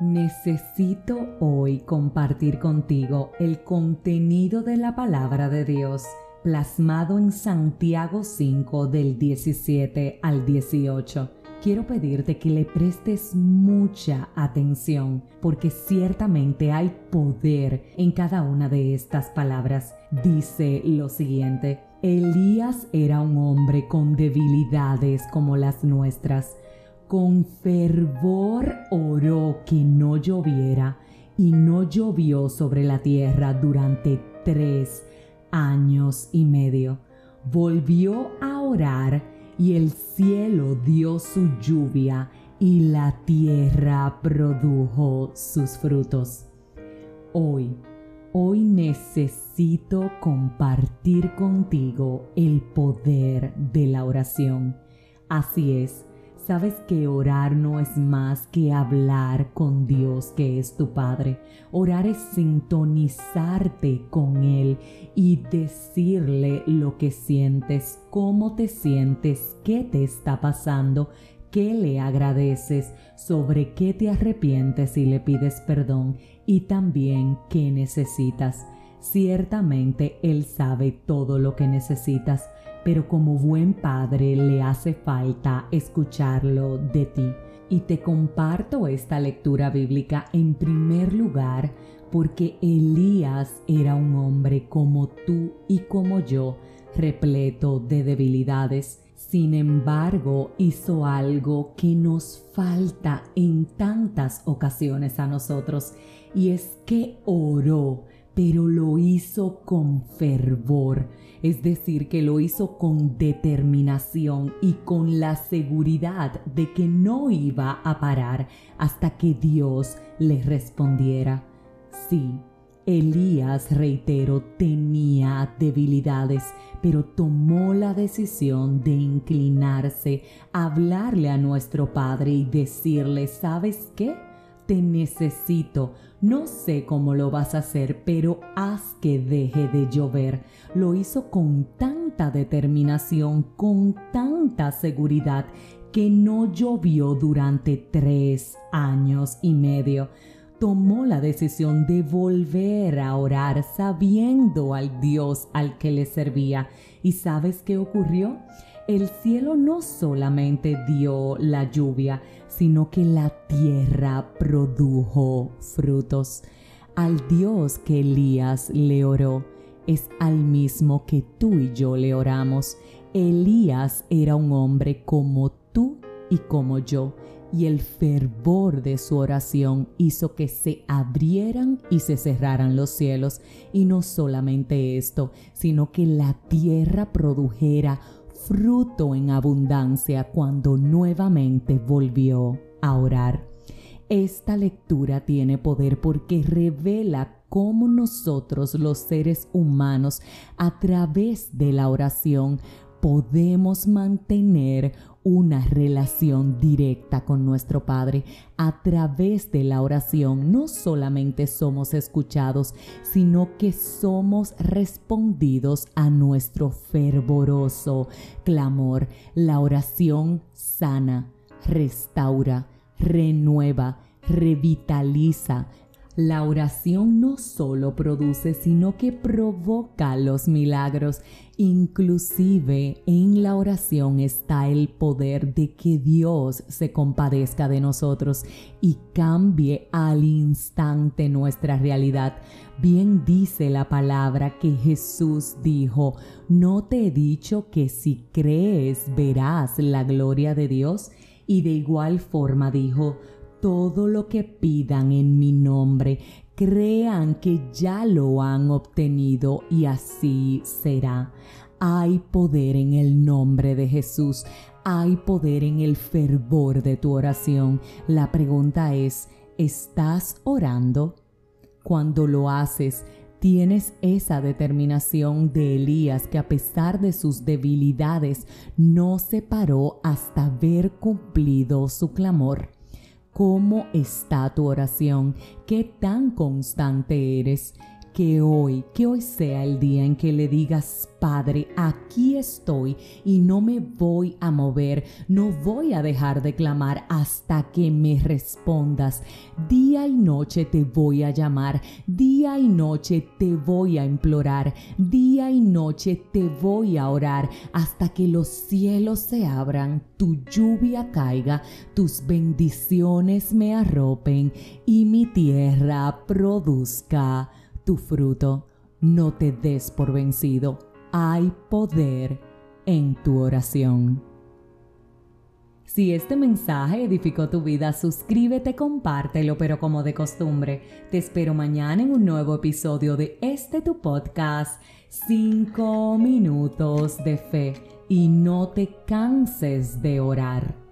Necesito hoy compartir contigo el contenido de la palabra de Dios plasmado en Santiago 5 del 17 al 18. Quiero pedirte que le prestes mucha atención porque ciertamente hay poder en cada una de estas palabras. Dice lo siguiente, Elías era un hombre con debilidades como las nuestras con fervor oró que no lloviera y no llovió sobre la tierra durante tres años y medio. Volvió a orar y el cielo dio su lluvia y la tierra produjo sus frutos. Hoy, hoy necesito compartir contigo el poder de la oración. Así es Sabes que orar no es más que hablar con Dios que es tu Padre. Orar es sintonizarte con Él y decirle lo que sientes, cómo te sientes, qué te está pasando, qué le agradeces, sobre qué te arrepientes y le pides perdón y también qué necesitas. Ciertamente Él sabe todo lo que necesitas pero como buen padre le hace falta escucharlo de ti. Y te comparto esta lectura bíblica en primer lugar porque Elías era un hombre como tú y como yo, repleto de debilidades. Sin embargo, hizo algo que nos falta en tantas ocasiones a nosotros, y es que oró pero lo hizo con fervor, es decir, que lo hizo con determinación y con la seguridad de que no iba a parar hasta que Dios le respondiera. Sí, Elías, reitero, tenía debilidades, pero tomó la decisión de inclinarse, hablarle a nuestro Padre y decirle, ¿sabes qué? te necesito. No sé cómo lo vas a hacer, pero haz que deje de llover. Lo hizo con tanta determinación, con tanta seguridad, que no llovió durante tres años y medio. Tomó la decisión de volver a orar sabiendo al Dios al que le servía. ¿Y sabes qué ocurrió? El cielo no solamente dio la lluvia, sino que la tierra produjo frutos. Al Dios que Elías le oró es al mismo que tú y yo le oramos. Elías era un hombre como tú y como yo, y el fervor de su oración hizo que se abrieran y se cerraran los cielos, y no solamente esto, sino que la tierra produjera fruto en abundancia cuando nuevamente volvió a orar. Esta lectura tiene poder porque revela cómo nosotros los seres humanos a través de la oración podemos mantener una relación directa con nuestro Padre. A través de la oración no solamente somos escuchados, sino que somos respondidos a nuestro fervoroso clamor. La oración sana, restaura, renueva, revitaliza, la oración no solo produce, sino que provoca los milagros. Inclusive en la oración está el poder de que Dios se compadezca de nosotros y cambie al instante nuestra realidad. Bien dice la palabra que Jesús dijo, ¿no te he dicho que si crees verás la gloria de Dios? Y de igual forma dijo, todo lo que pidan en mi nombre, crean que ya lo han obtenido y así será. Hay poder en el nombre de Jesús, hay poder en el fervor de tu oración. La pregunta es, ¿estás orando? Cuando lo haces, tienes esa determinación de Elías que a pesar de sus debilidades no se paró hasta ver cumplido su clamor. ¿Cómo está tu oración? ¿Qué tan constante eres? Que hoy, que hoy sea el día en que le digas, Padre, aquí estoy y no me voy a mover, no voy a dejar de clamar hasta que me respondas. Día y noche te voy a llamar, día y noche te voy a implorar, día y noche te voy a orar hasta que los cielos se abran, tu lluvia caiga, tus bendiciones me arropen y mi tierra produzca tu fruto. No te des por vencido hay poder en tu oración. Si este mensaje edificó tu vida, suscríbete, compártelo, pero como de costumbre, te espero mañana en un nuevo episodio de este tu podcast, 5 minutos de fe, y no te canses de orar.